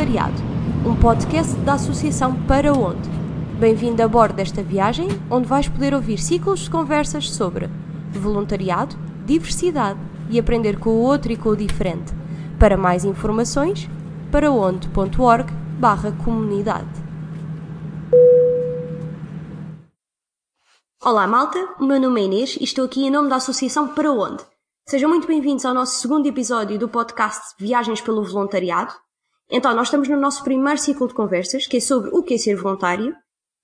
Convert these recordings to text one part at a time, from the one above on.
Voluntariado, um podcast da Associação Para Onde. Bem-vindo a bordo desta viagem, onde vais poder ouvir ciclos de conversas sobre voluntariado, diversidade e aprender com o outro e com o diferente. Para mais informações, paraonde.org barra comunidade. Olá malta, o meu nome é Inês e estou aqui em nome da Associação Para Onde. Sejam muito bem-vindos ao nosso segundo episódio do podcast Viagens pelo Voluntariado. Então, nós estamos no nosso primeiro ciclo de conversas, que é sobre o que é ser voluntário,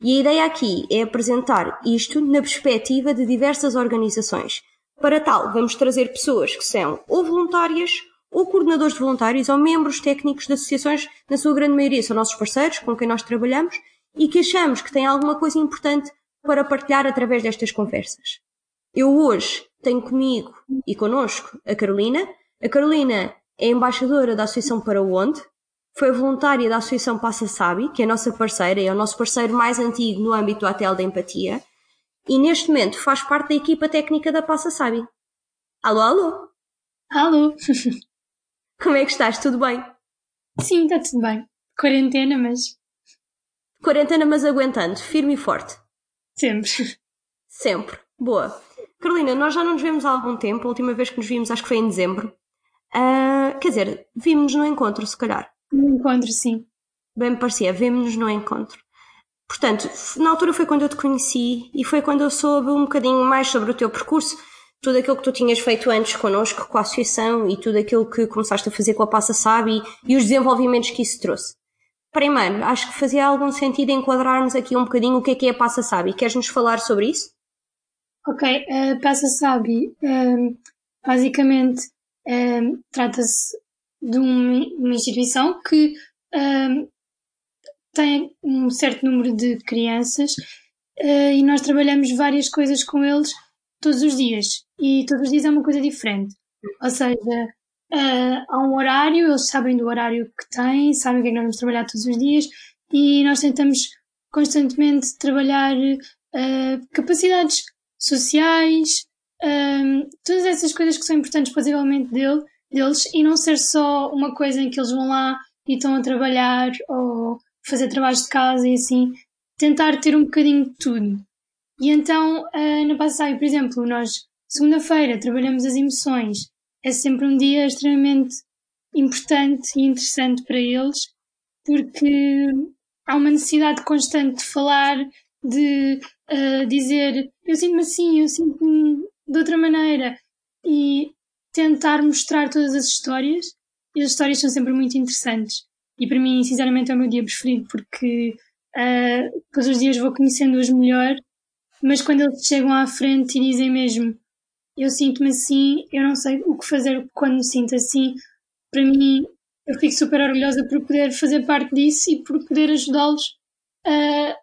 e a ideia aqui é apresentar isto na perspectiva de diversas organizações. Para tal, vamos trazer pessoas que são ou voluntárias, ou coordenadores de voluntários, ou membros técnicos de associações, na sua grande maioria são nossos parceiros, com quem nós trabalhamos, e que achamos que têm alguma coisa importante para partilhar através destas conversas. Eu hoje tenho comigo e connosco a Carolina. A Carolina é embaixadora da Associação Para Onde, foi voluntária da Associação Passa Sabe, que é a nossa parceira, é o nosso parceiro mais antigo no âmbito do Atel da Empatia, e neste momento faz parte da equipa técnica da Passa Sabe. Alô, alô! Alô! Como é que estás? Tudo bem? Sim, está tudo bem. Quarentena, mas. Quarentena, mas aguentando, firme e forte. Sempre. Sempre. Boa. Carolina, nós já não nos vemos há algum tempo. A última vez que nos vimos acho que foi em dezembro. Uh, quer dizer, vimos no encontro, se calhar. No encontro, sim. Bem me parecia, vimos-nos no encontro. Portanto, na altura foi quando eu te conheci e foi quando eu soube um bocadinho mais sobre o teu percurso, tudo aquilo que tu tinhas feito antes connosco, com a associação e tudo aquilo que começaste a fazer com a Passa Sabe e, e os desenvolvimentos que isso trouxe. Primeiro, acho que fazia algum sentido enquadrarmos aqui um bocadinho o que é que é a Passa Sabe. Queres-nos falar sobre isso? Ok, a Passa Sabe, um, basicamente, um, trata-se de uma, instituição que um, tem um certo número de crianças uh, e nós trabalhamos várias coisas com eles todos os dias. E todos os dias é uma coisa diferente. Ou seja, uh, há um horário, eles sabem do horário que têm, sabem o que é que nós vamos trabalhar todos os dias e nós tentamos constantemente trabalhar uh, capacidades sociais, um, todas essas coisas que são importantes para o desenvolvimento dele, deles e não ser só uma coisa em que eles vão lá e estão a trabalhar ou fazer trabalhos de casa e assim, tentar ter um bocadinho de tudo. E então, uh, na passagem, por exemplo, nós segunda-feira trabalhamos as emoções, é sempre um dia extremamente importante e interessante para eles, porque há uma necessidade constante de falar, de uh, dizer eu sinto-me assim, eu sinto-me de outra maneira e tentar mostrar todas as histórias e as histórias são sempre muito interessantes e para mim sinceramente é o meu dia preferido porque uh, todos os dias vou conhecendo-os melhor mas quando eles chegam à frente e dizem mesmo eu sinto-me assim, eu não sei o que fazer quando me sinto assim, para mim eu fico super orgulhosa por poder fazer parte disso e por poder ajudá-los a,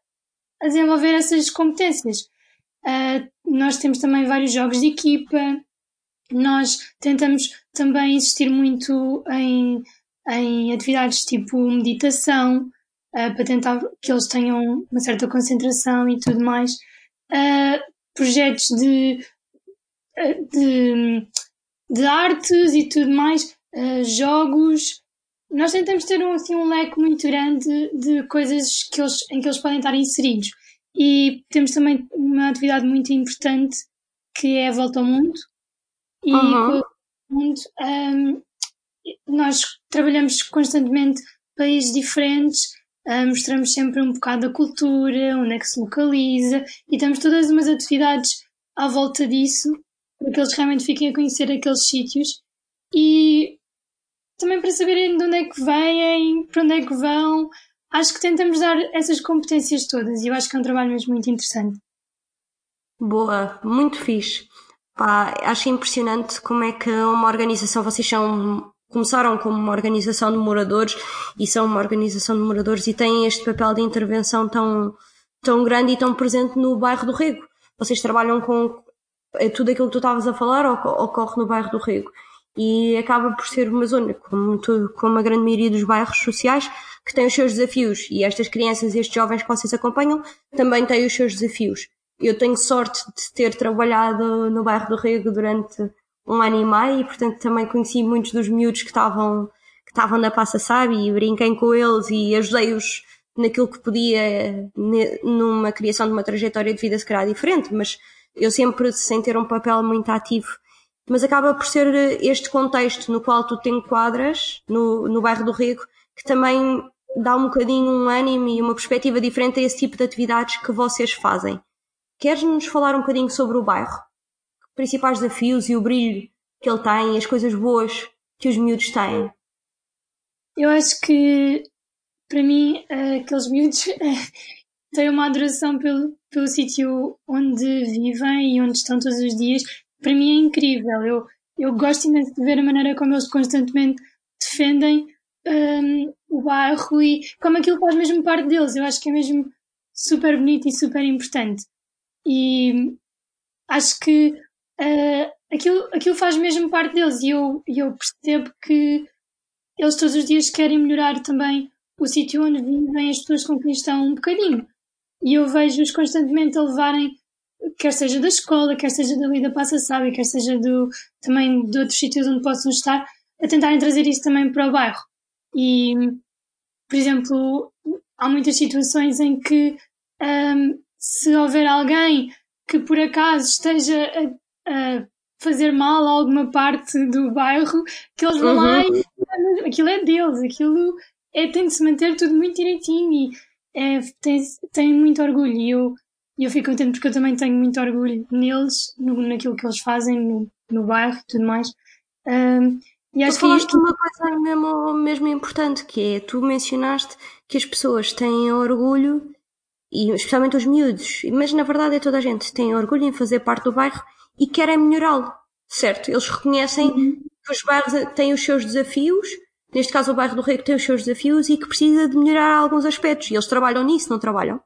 a desenvolver essas competências. Uh, nós temos também vários jogos de equipa, nós tentamos também insistir muito em, em atividades tipo meditação, uh, para tentar que eles tenham uma certa concentração e tudo mais. Uh, projetos de, de, de, artes e tudo mais, jogos. Nós tentamos ter um, assim, um leque muito grande de coisas que eles, em que eles podem estar inseridos. E temos também uma atividade muito importante que é a volta ao mundo. E uhum. mundo, um, nós trabalhamos constantemente países diferentes, um, mostramos sempre um bocado da cultura, onde é que se localiza, e temos todas umas atividades à volta disso, para que eles realmente fiquem a conhecer aqueles sítios. E também para saberem de onde é que vêm, para onde é que vão, acho que tentamos dar essas competências todas e eu acho que é um trabalho mesmo muito interessante. Boa, muito fixe. Pá, acho impressionante como é que uma organização, vocês são, começaram como uma organização de moradores e são uma organização de moradores e têm este papel de intervenção tão, tão grande e tão presente no bairro do Rego. Vocês trabalham com é tudo aquilo que tu estavas a falar ocorre no bairro do Rego e acaba por ser uma zona, como, como a grande maioria dos bairros sociais, que tem os seus desafios e estas crianças e estes jovens que vocês acompanham também têm os seus desafios. Eu tenho sorte de ter trabalhado no bairro do Rego durante um ano e meio e, portanto, também conheci muitos dos miúdos que estavam, que estavam na Passa Sabe e brinquei com eles e ajudei-os naquilo que podia numa criação de uma trajetória de vida se calhar diferente, mas eu sempre sem ter um papel muito ativo. Mas acaba por ser este contexto no qual tu te enquadras no, no bairro do Rego que também dá um bocadinho um ânimo e uma perspectiva diferente a esse tipo de atividades que vocês fazem. Queres-nos falar um bocadinho sobre o bairro? Principais desafios e o brilho que ele tem, as coisas boas que os miúdos têm? Eu acho que, para mim, aqueles miúdos têm uma adoração pelo, pelo sítio onde vivem e onde estão todos os dias. Para mim é incrível. Eu, eu gosto imenso de ver a maneira como eles constantemente defendem um, o bairro e como aquilo faz mesmo parte deles. Eu acho que é mesmo super bonito e super importante. E acho que uh, aquilo, aquilo faz mesmo parte deles e eu, eu percebo que eles todos os dias querem melhorar também o sítio onde vivem as pessoas com quem estão um bocadinho. E eu vejo-os constantemente a levarem, quer seja da escola, quer seja da vida passa sabe, quer seja do, também de outros sítios onde possam estar, a tentarem trazer isso também para o bairro. E, por exemplo, há muitas situações em que um, se houver alguém que por acaso esteja a, a, fazer mal a alguma parte do bairro, que eles vão uhum. lá e aquilo é deles, aquilo é, tem de se manter tudo muito direitinho e é, tem, tem muito orgulho. E eu, eu fico contente porque eu também tenho muito orgulho neles, no, naquilo que eles fazem no, no bairro e tudo mais. Um, e acho tu falaste que... uma coisa mesmo, mesmo importante, que é, tu mencionaste que as pessoas têm orgulho, e especialmente os miúdos, mas na verdade é toda a gente, tem orgulho em fazer parte do bairro e querem melhorá-lo, certo? Eles reconhecem uhum. que os bairros têm os seus desafios, neste caso o bairro do Rego tem os seus desafios e que precisa de melhorar alguns aspectos, e eles trabalham nisso, não trabalham?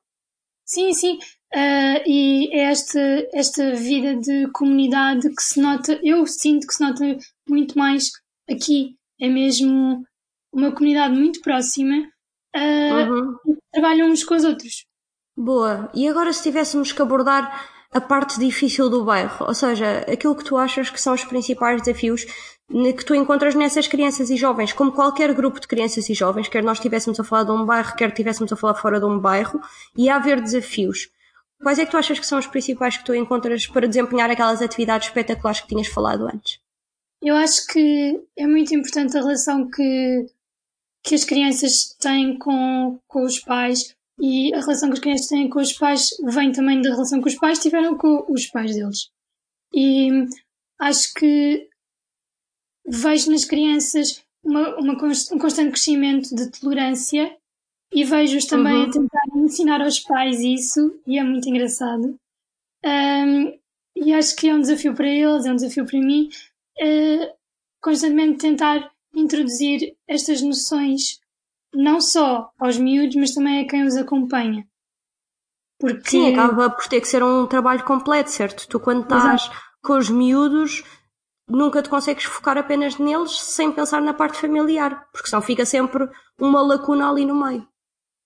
Sim, sim. Uh, e é esta, esta vida de comunidade que se nota, eu sinto que se nota muito mais aqui é mesmo uma comunidade muito próxima uh, uhum. trabalham uns com os outros. Boa. E agora se tivéssemos que abordar a parte difícil do bairro, ou seja, aquilo que tu achas que são os principais desafios que tu encontras nessas crianças e jovens, como qualquer grupo de crianças e jovens, quer nós estivéssemos a falar de um bairro, quer estivéssemos a falar fora de um bairro, e a haver desafios. Quais é que tu achas que são os principais que tu encontras para desempenhar aquelas atividades espetaculares que tinhas falado antes? Eu acho que é muito importante a relação que, que as crianças têm com, com os pais e a relação que as crianças têm com os pais vem também da relação que os pais tiveram com os pais deles. E acho que vejo nas crianças uma, uma, um constante crescimento de tolerância e vejo-os também uhum. a tentar ensinar aos pais isso e é muito engraçado. Um, e acho que é um desafio para eles, é um desafio para mim uh, constantemente tentar introduzir estas noções não só aos miúdos, mas também a quem os acompanha. Porque... Sim, acaba por ter que ser um trabalho completo, certo? Tu quando estás Exato. com os miúdos nunca te consegues focar apenas neles sem pensar na parte familiar, porque senão fica sempre uma lacuna ali no meio.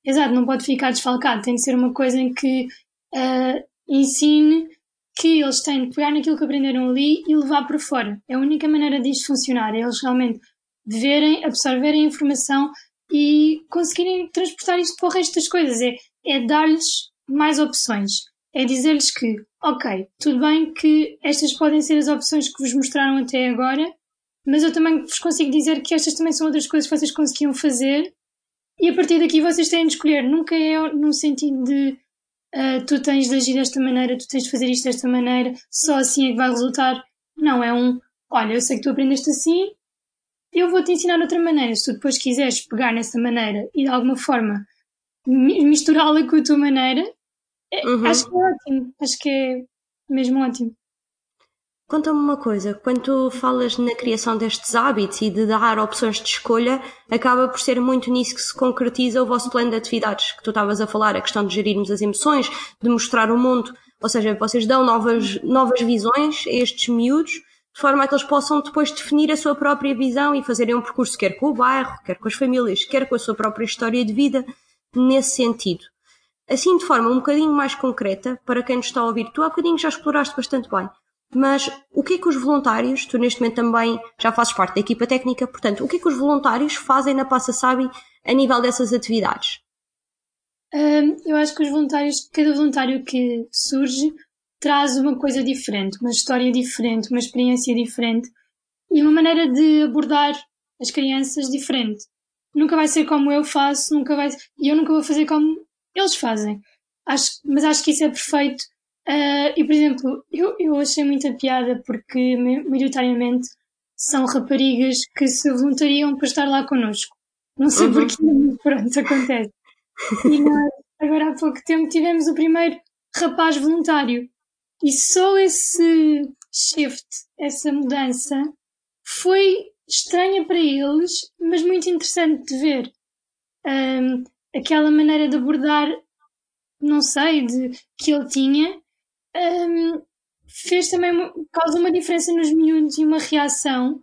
Exato, não pode ficar desfalcado, tem de ser uma coisa em que uh, ensine que eles têm de pegar naquilo que aprenderam ali e levar para fora. É a única maneira disto funcionar, é eles realmente verem, absorverem a informação e conseguirem transportar isto para o resto das coisas. É, é dar-lhes mais opções. É dizer-lhes que, ok, tudo bem que estas podem ser as opções que vos mostraram até agora, mas eu também vos consigo dizer que estas também são outras coisas que vocês conseguiam fazer e a partir daqui vocês têm de escolher. Nunca é no sentido de uh, tu tens de agir desta maneira, tu tens de fazer isto desta maneira, só assim é que vai resultar. Não, é um, olha, eu sei que tu aprendeste assim, eu vou-te ensinar outra maneira. Se tu depois quiseres pegar nessa maneira e de alguma forma misturá-la com a tua maneira, é, uhum. acho que é ótimo. Acho que é mesmo ótimo. Conta-me uma coisa, quando tu falas na criação destes hábitos e de dar opções de escolha, acaba por ser muito nisso que se concretiza o vosso plano de atividades, que tu estavas a falar, a questão de gerirmos as emoções, de mostrar o mundo, ou seja, vocês dão novas, novas visões a estes miúdos, de forma a que eles possam depois definir a sua própria visão e fazerem um percurso quer com o bairro, quer com as famílias, quer com a sua própria história de vida, nesse sentido. Assim, de forma um bocadinho mais concreta, para quem nos está a ouvir, tu há bocadinho já exploraste bastante bem Mas o que é que os voluntários, tu neste momento também já fazes parte da equipa técnica, portanto, o que é que os voluntários fazem na Passa Sabe a nível dessas atividades? Um, eu acho que os voluntários, cada voluntário que surge traz uma coisa diferente, uma história diferente, uma experiência diferente e uma maneira de abordar as crianças diferente. Nunca vai ser como eu faço, nunca vai, e eu nunca vou fazer como eles fazem. Acho, mas acho que isso é perfeito Uh, e, por exemplo, eu, eu achei muita piada porque, maioritariamente, são raparigas que se voluntariam para estar lá connosco. Não sei uhum. porquê, mas pronto, acontece. E nós, agora há pouco tempo, tivemos o primeiro rapaz voluntário. E só esse shift, essa mudança, foi estranha para eles, mas muito interessante de ver. Um, aquela maneira de abordar, não sei, de, que ele tinha um, fez também causa uma diferença nos miúdos e uma reação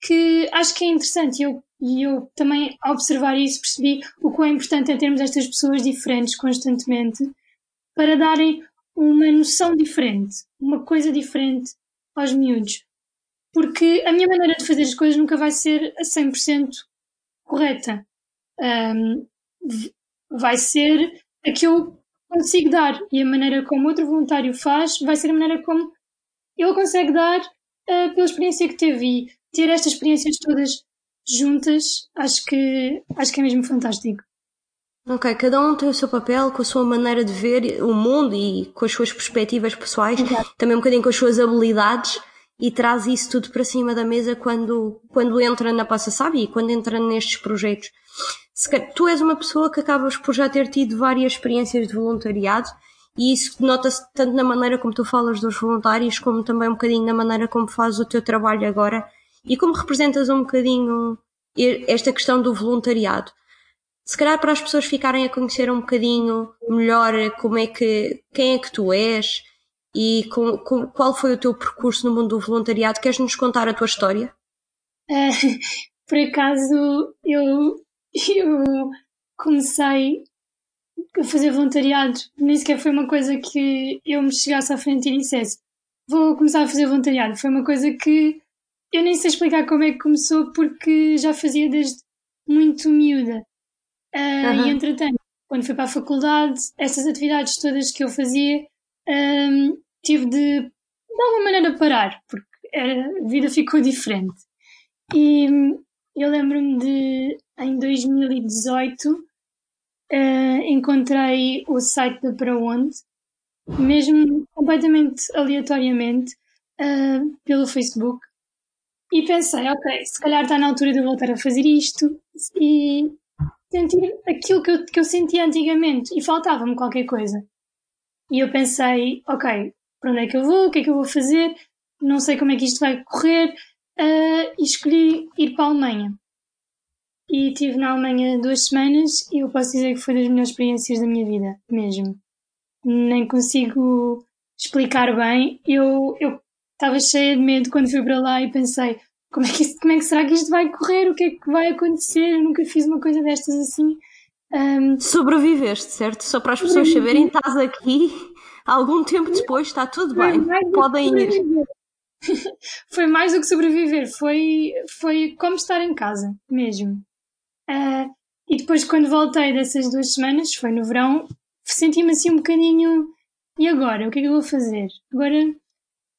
que acho que é interessante. E eu, eu também, ao observar isso, percebi o quão importante é termos estas pessoas diferentes constantemente para darem uma noção diferente, uma coisa diferente aos miúdos. Porque a minha maneira de fazer as coisas nunca vai ser a 100% correta. Um, vai ser a que eu consigo dar e a maneira como outro voluntário faz vai ser a maneira como ele consegue dar uh, pela experiência que teve e ter estas experiências todas juntas acho que acho que é mesmo fantástico. Ok, cada um tem o seu papel, com a sua maneira de ver o mundo e com as suas perspectivas pessoais, Exato. também um bocadinho com as suas habilidades e traz isso tudo para cima da mesa quando, quando entra na Passa Sabe e quando entra nestes projetos tu és uma pessoa que acabas por já ter tido várias experiências de voluntariado e isso nota-se tanto na maneira como tu falas dos voluntários, como também um bocadinho na maneira como fazes o teu trabalho agora e como representas um bocadinho esta questão do voluntariado. Se calhar para as pessoas ficarem a conhecer um bocadinho melhor como é que, quem é que tu és e com, com, qual foi o teu percurso no mundo do voluntariado, queres nos contar a tua história? Uh, por acaso, eu eu comecei a fazer voluntariado. Nem sequer foi uma coisa que eu me chegasse à frente e dissesse vou começar a fazer voluntariado. Foi uma coisa que eu nem sei explicar como é que começou porque já fazia desde muito miúda. Uh, uhum. E entretanto, quando fui para a faculdade, essas atividades todas que eu fazia, um, tive de de alguma maneira parar, porque a vida ficou diferente. E eu lembro-me de em 2018 uh, eh, encontrei o site da Para Onde, mesmo completamente aleatoriamente, uh, pelo Facebook, e pensei, ok, se calhar está na altura de eu voltar a fazer isto e sentir aquilo que eu, que eu sentia antigamente e faltava-me qualquer coisa. E eu pensei, ok, para onde é que eu vou? O que é que eu vou fazer? Não sei como é que isto vai correr. Uh, e escolhi ir para a Alemanha e estive na Alemanha duas semanas e eu posso dizer que foi das melhores experiências da minha vida, mesmo. Nem consigo explicar bem. Eu estava cheia de medo quando fui para lá e pensei como é, que isto, como é que será que isto vai correr? O que é que vai acontecer? Eu nunca fiz uma coisa destas assim. Um, Sobreviveste, certo? Só para as pessoas saberem, estás aqui algum tempo depois, está tudo bem, podem ir. foi mais do que sobreviver, foi, foi como estar em casa, mesmo. Uh, e depois, quando voltei dessas duas semanas, foi no verão, senti-me assim um bocadinho. E agora? O que é que eu vou fazer? Agora,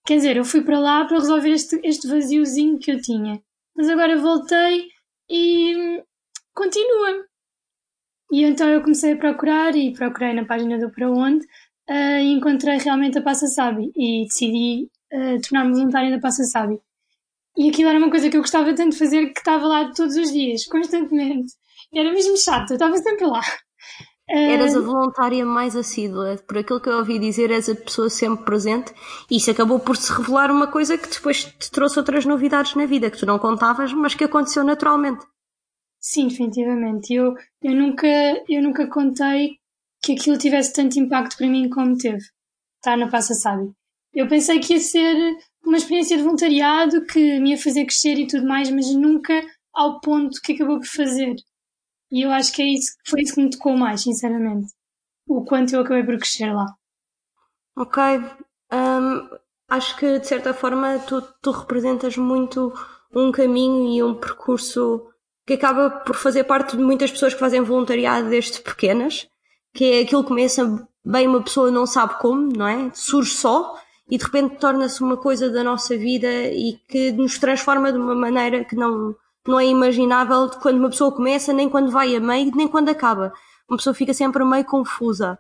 quer dizer, eu fui para lá para resolver este, este vaziozinho que eu tinha. Mas agora voltei e continua. E então eu comecei a procurar e procurei na página do Para Onde uh, e encontrei realmente a Passa Sabe e decidi uh, tornar-me voluntária da Passa Sabe. E aquilo era uma coisa que eu gostava tanto de fazer que estava lá todos os dias, constantemente. Era mesmo chato, eu estava sempre lá. Eras a voluntária mais assídua, por aquilo que eu ouvi dizer, és a pessoa sempre presente, e isso acabou por se revelar uma coisa que depois te trouxe outras novidades na vida, que tu não contavas, mas que aconteceu naturalmente. Sim, definitivamente. Eu, eu, nunca, eu nunca contei que aquilo tivesse tanto impacto para mim como teve. Estar na Passa Sabe. Eu pensei que ia ser uma experiência de voluntariado que me ia fazer crescer e tudo mais, mas nunca ao ponto que acabou por fazer. E eu acho que é isso, foi isso que me tocou mais, sinceramente. O quanto eu acabei por crescer lá. Ok. Um, acho que de certa forma tu, tu representas muito um caminho e um percurso que acaba por fazer parte de muitas pessoas que fazem voluntariado desde pequenas, que é aquilo que começa bem uma pessoa não sabe como, não é? Surge só e de repente torna-se uma coisa da nossa vida e que nos transforma de uma maneira que não, não é imaginável quando uma pessoa começa, nem quando vai a meio, nem quando acaba. Uma pessoa fica sempre meio confusa.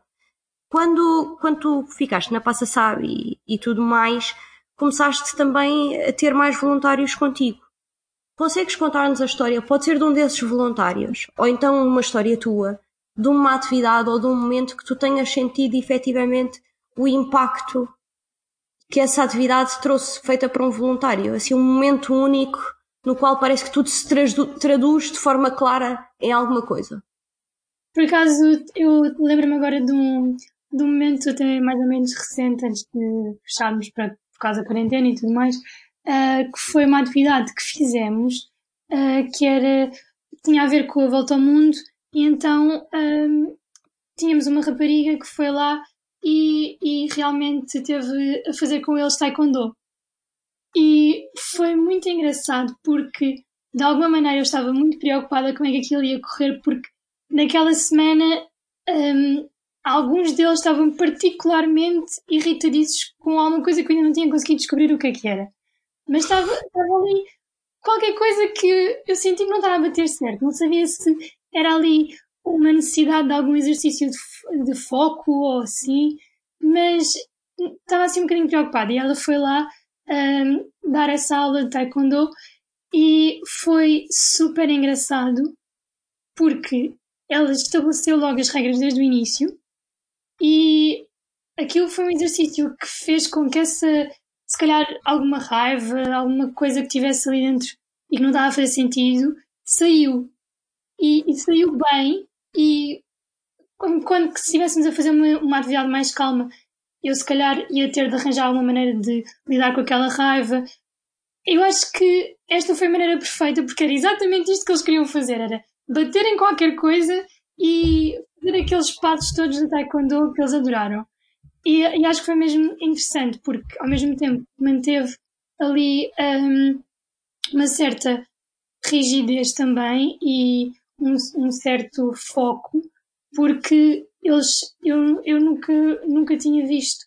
Quando, quando tu ficaste na Passa Sabe e, e tudo mais, começaste também a ter mais voluntários contigo. Consegues contar-nos a história? Pode ser de um desses voluntários, ou então uma história tua, de uma atividade ou de um momento que tu tenhas sentido efetivamente o impacto que essa atividade trouxe feita por um voluntário. Assim, um momento único no qual parece que tudo se traduz de forma clara em alguma coisa. Por acaso, eu lembro-me agora de um, de um momento até mais ou menos recente, antes de fecharmos para, por causa da quarentena e tudo mais, uh, que foi uma atividade que fizemos, uh, que era, tinha a ver com a volta ao mundo, e então um, tínhamos uma rapariga que foi lá e, e realmente teve a fazer com eles taekwondo. E foi muito engraçado porque, de alguma maneira, eu estava muito preocupada como é que aquilo ia correr, porque naquela semana um, alguns deles estavam particularmente irritadiços com alguma coisa que eu ainda não tinha conseguido descobrir o que é que era. Mas estava, estava ali qualquer coisa que eu senti que não estava a bater certo. Não sabia se era ali uma necessidade de algum exercício de, de foco ou assim, mas estava assim um bocadinho preocupada. E ela foi lá um, dar essa aula de taekwondo e foi super engraçado porque ela estabeleceu logo as regras desde o início e aquilo foi um exercício que fez com que essa, se calhar, alguma raiva, alguma coisa que tivesse ali dentro e que não estava a fazer sentido, saiu. E, e saiu bem e quando se estivéssemos a fazer uma, uma atividade mais calma, eu se calhar ia ter de arranjar alguma maneira de lidar com aquela raiva. Eu acho que esta foi a maneira perfeita, porque era exatamente isto que eles queriam fazer, era bater em qualquer coisa e fazer aqueles passos todos de taekwondo que eles adoraram. E, e, acho que foi mesmo interessante, porque ao mesmo tempo manteve ali um, uma certa rigidez também e um, um certo foco, porque eles, eu, eu nunca, nunca tinha visto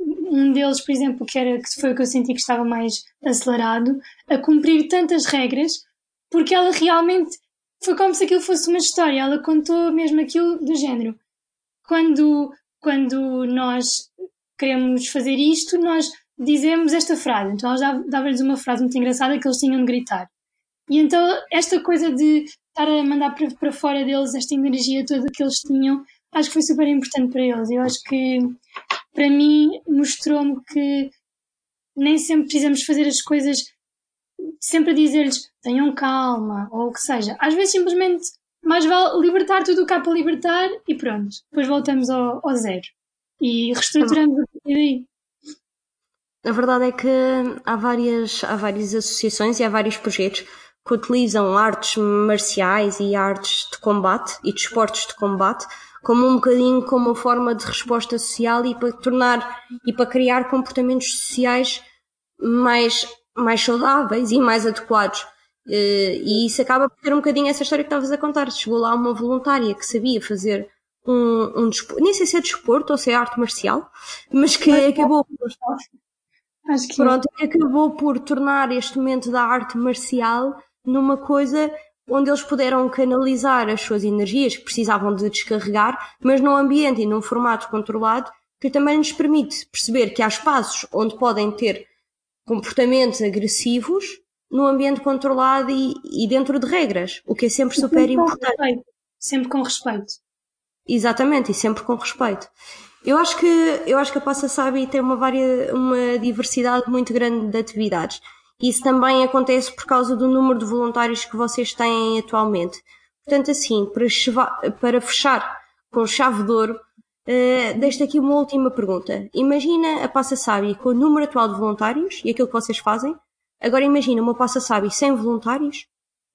um deles, por exemplo, que, era, que foi o que eu senti que estava mais acelerado, a cumprir tantas regras, porque ela realmente foi como se aquilo fosse uma história, ela contou mesmo aquilo do género. Quando, quando nós queremos fazer isto, nós dizemos esta frase. Então ela dava-lhes uma frase muito engraçada que eles tinham de gritar. E então esta coisa de estar a mandar para, fora deles esta energia toda que eles tinham, acho que foi super importante para eles. Eu acho que para mim mostrou-me que nem sempre precisamos fazer as coisas sempre a dizer-lhes tenham calma ou o que seja. Às vezes simplesmente mais vale libertar tudo o que há para libertar e pronto. Depois voltamos ao, ao zero e reestruturamos a partir daí. A verdade é que há várias, há várias associações e há vários projetos que utilizam artes marciais e artes de combate e de esportes de combate como um bocadinho como uma forma de resposta social e para tornar e para criar comportamentos sociais mais mais saudáveis e mais adequados. Eh, e isso acaba por ter um bocadinho essa história que estavas a contar. Chegou lá uma voluntária que sabia fazer um, um desporto, nem sei se é desporto ou se é arte marcial, mas que mas, acabou acho que pronto, acabou por tornar este momento da arte marcial numa coisa onde eles puderam canalizar as suas energias que precisavam de descarregar, mas num ambiente e num formato controlado que também nos permite perceber que há espaços onde podem ter comportamentos agressivos num ambiente controlado e, e dentro de regras, o que é sempre super sempre importante. Com sempre com respeito. Exatamente, e sempre com respeito. Eu acho que, eu acho que a Passa Sabe tem uma, varia, uma diversidade muito grande de atividades. Isso também acontece por causa do número de voluntários que vocês têm atualmente. Portanto, assim, para, para fechar com chave de ouro, Uh, deixo aqui uma última pergunta. Imagina a Passa Sabe com o número atual de voluntários e aquilo que vocês fazem. Agora imagina uma Passa Sabe sem voluntários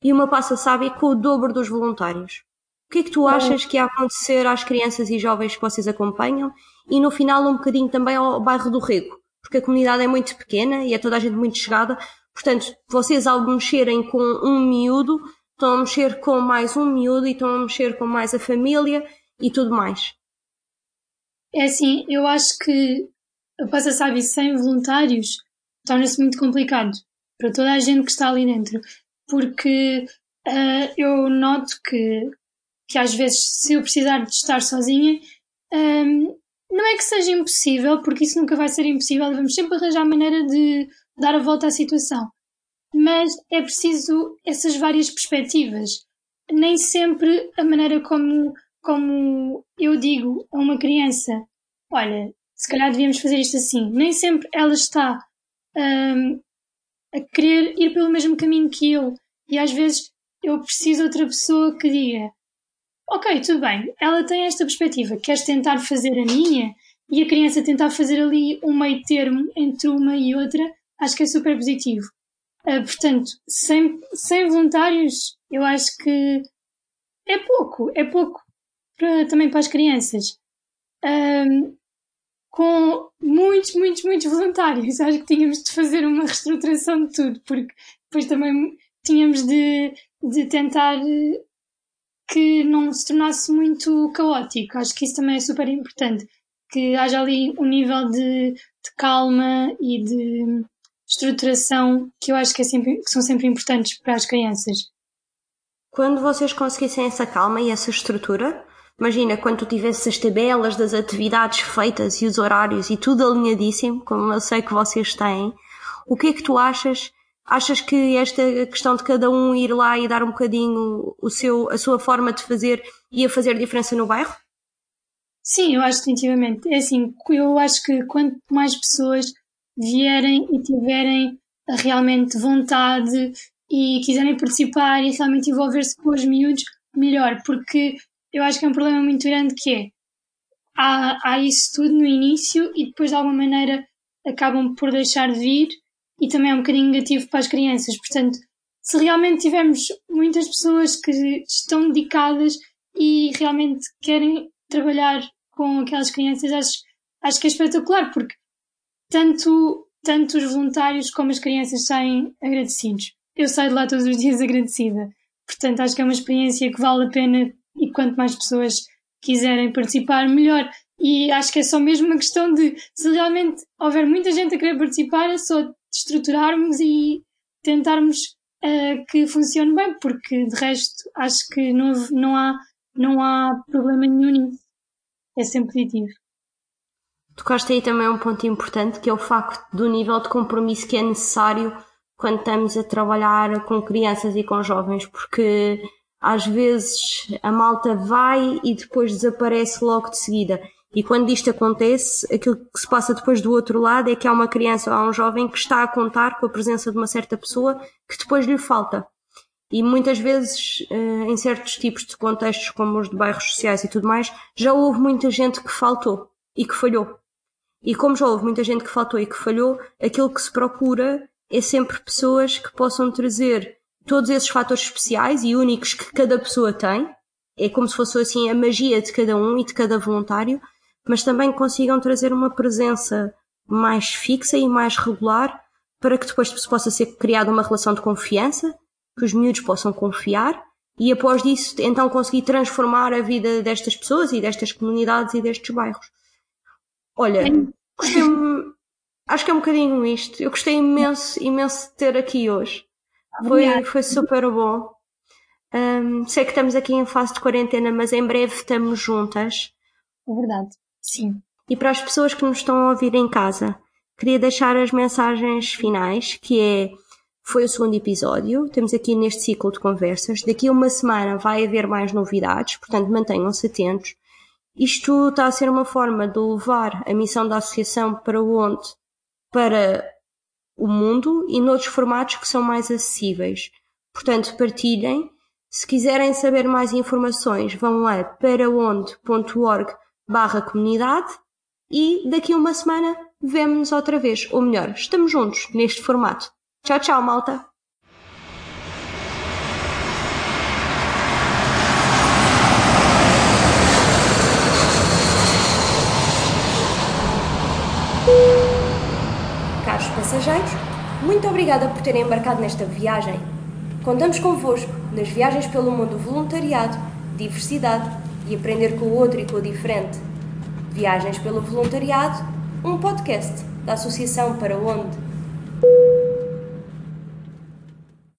e uma Passa Sabe com o dobro dos voluntários. O que é que tu achas que ia acontecer às crianças e jovens que vocês acompanham e no final um bocadinho também ao bairro do Rego? Porque a comunidade é muito pequena e é toda a gente muito chegada. Portanto, vocês ao mexerem com um miúdo, estão a mexer com mais um miúdo e estão a mexer com mais a família e tudo mais. É assim, eu acho que a Passa Sabe sem voluntários torna-se muito complicado para toda a gente que está ali dentro, porque uh, eu noto que, que às vezes se eu precisar de estar sozinha, um, não é que seja impossível, porque isso nunca vai ser impossível, vamos sempre arranjar maneira de dar a volta à situação. Mas é preciso essas várias perspectivas. Nem sempre a maneira como, como eu digo a uma criança, olha, se calhar devíamos fazer isto assim, nem sempre ela está um, a querer ir pelo mesmo caminho que eu. E às vezes eu preciso de outra pessoa que diga: Ok, tudo bem, ela tem esta perspectiva, queres tentar fazer a minha? E a criança tentar fazer ali um meio termo entre uma e outra, acho que é super positivo. Uh, portanto, sem, sem voluntários, eu acho que é pouco, é pouco para, também para as crianças. Um, com muitos, muitos, muitos voluntários. Acho que tínhamos de fazer uma reestruturação de tudo, porque depois também tínhamos de, de tentar que não se tornasse muito caótico. Acho que isso também é super importante. Que haja ali um nível de, de calma e de estruturação que eu acho que, é sempre, que são sempre importantes para as crianças. Quando vocês conseguissem essa calma e essa estrutura, Imagina, quando tu tivesses as tabelas das atividades feitas e os horários e tudo alinhadíssimo, como eu sei que vocês têm, o que é que tu achas? Achas que esta questão de cada um ir lá e dar um bocadinho o seu, a sua forma de fazer ia fazer diferença no bairro? Sim, eu acho definitivamente. É assim, eu acho que quanto mais pessoas vierem e tiverem realmente vontade e quiserem participar e realmente envolver-se com os miúdos, melhor, porque eu acho que é um problema muito grande que é há, há isso tudo no início e depois de alguma maneira acabam por deixar de vir e também é um bocadinho negativo para as crianças. Portanto, se realmente tivermos muitas pessoas que estão dedicadas e realmente querem trabalhar com aquelas crianças, acho, acho que é espetacular, porque tanto, tanto os voluntários como as crianças saem agradecidos. Eu saio de lá todos os dias agradecida. Portanto, acho que é uma experiência que vale a pena e quanto mais pessoas quiserem participar, melhor. E acho que é só mesmo uma questão de se realmente houver muita gente a querer participar, é só estruturarmos e tentarmos uh, que funcione bem, porque de resto acho que não, não, há, não há problema nenhum nisso. É sempre positivo. Tocaste aí também um ponto importante que é o facto do nível de compromisso que é necessário quando estamos a trabalhar com crianças e com jovens, porque às vezes a malta vai e depois desaparece logo de seguida. E quando isto acontece, aquilo que se passa depois do outro lado é que há uma criança ou há um jovem que está a contar com a presença de uma certa pessoa que depois lhe falta. E muitas vezes, eh, em certos tipos de contextos, como os de bairros sociais e tudo mais, já houve muita gente que faltou e que falhou. E como já houve muita gente que faltou e que falhou, aquilo que se procura é sempre pessoas que possam trazer todos esses fatores especiais e únicos que cada pessoa tem, é como se fosse assim a magia de cada um e de cada voluntário, mas também consigam trazer uma presença mais fixa e mais regular para que depois possa ser criada uma relação de confiança, que os miúdos possam confiar e após disso então conseguir transformar a vida destas pessoas e destas comunidades e destes bairros. Olha, gostei acho que é um bocadinho isto. Eu gostei imenso, imenso de ter aqui hoje. Foi, foi super bom. Um, sei que estamos aqui em fase de quarentena, mas em breve estamos juntas. É verdade, sim. E para as pessoas que nos estão a ouvir em casa, queria deixar as mensagens finais, que é foi o segundo episódio, temos aqui neste ciclo de conversas. Daqui a uma semana vai haver mais novidades, portanto mantenham-se atentos. Isto está a ser uma forma de levar a missão da associação para onde? Para o mundo e noutros formatos que são mais acessíveis. Portanto, partilhem. Se quiserem saber mais informações, vão lá para onde.org barra comunidade e daqui a uma semana vemo-nos outra vez. Ou melhor, estamos juntos neste formato. Tchau, tchau, malta! caros passageiros, muito obrigada por terem embarcado nesta viagem. Contamos convosco nas viagens pelo mundo voluntariado, diversidade e aprender com o outro e com o diferente. Viagens pelo Voluntariado, um podcast da Associação Para Onde